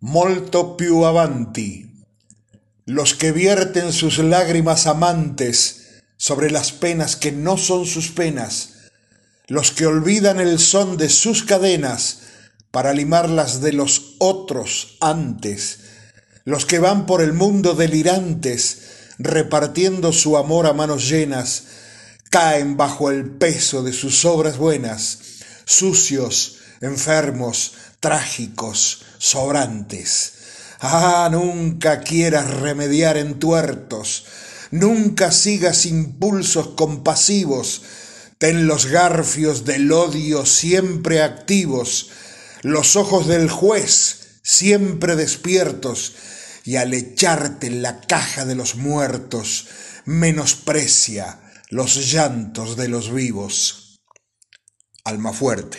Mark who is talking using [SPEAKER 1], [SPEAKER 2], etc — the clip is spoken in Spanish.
[SPEAKER 1] molto più avanti. Los que vierten sus lágrimas amantes sobre las penas que no son sus penas, los que olvidan el son de sus cadenas para limarlas de los otros antes, los que van por el mundo delirantes, repartiendo su amor a manos llenas, caen bajo el peso de sus obras buenas, sucios, enfermos, trágicos, sobrantes. Ah, nunca quieras remediar entuertos, nunca sigas impulsos compasivos, ten los garfios del odio siempre activos, los ojos del juez siempre despiertos, y al echarte en la caja de los muertos, menosprecia los llantos de los vivos. Alma fuerte.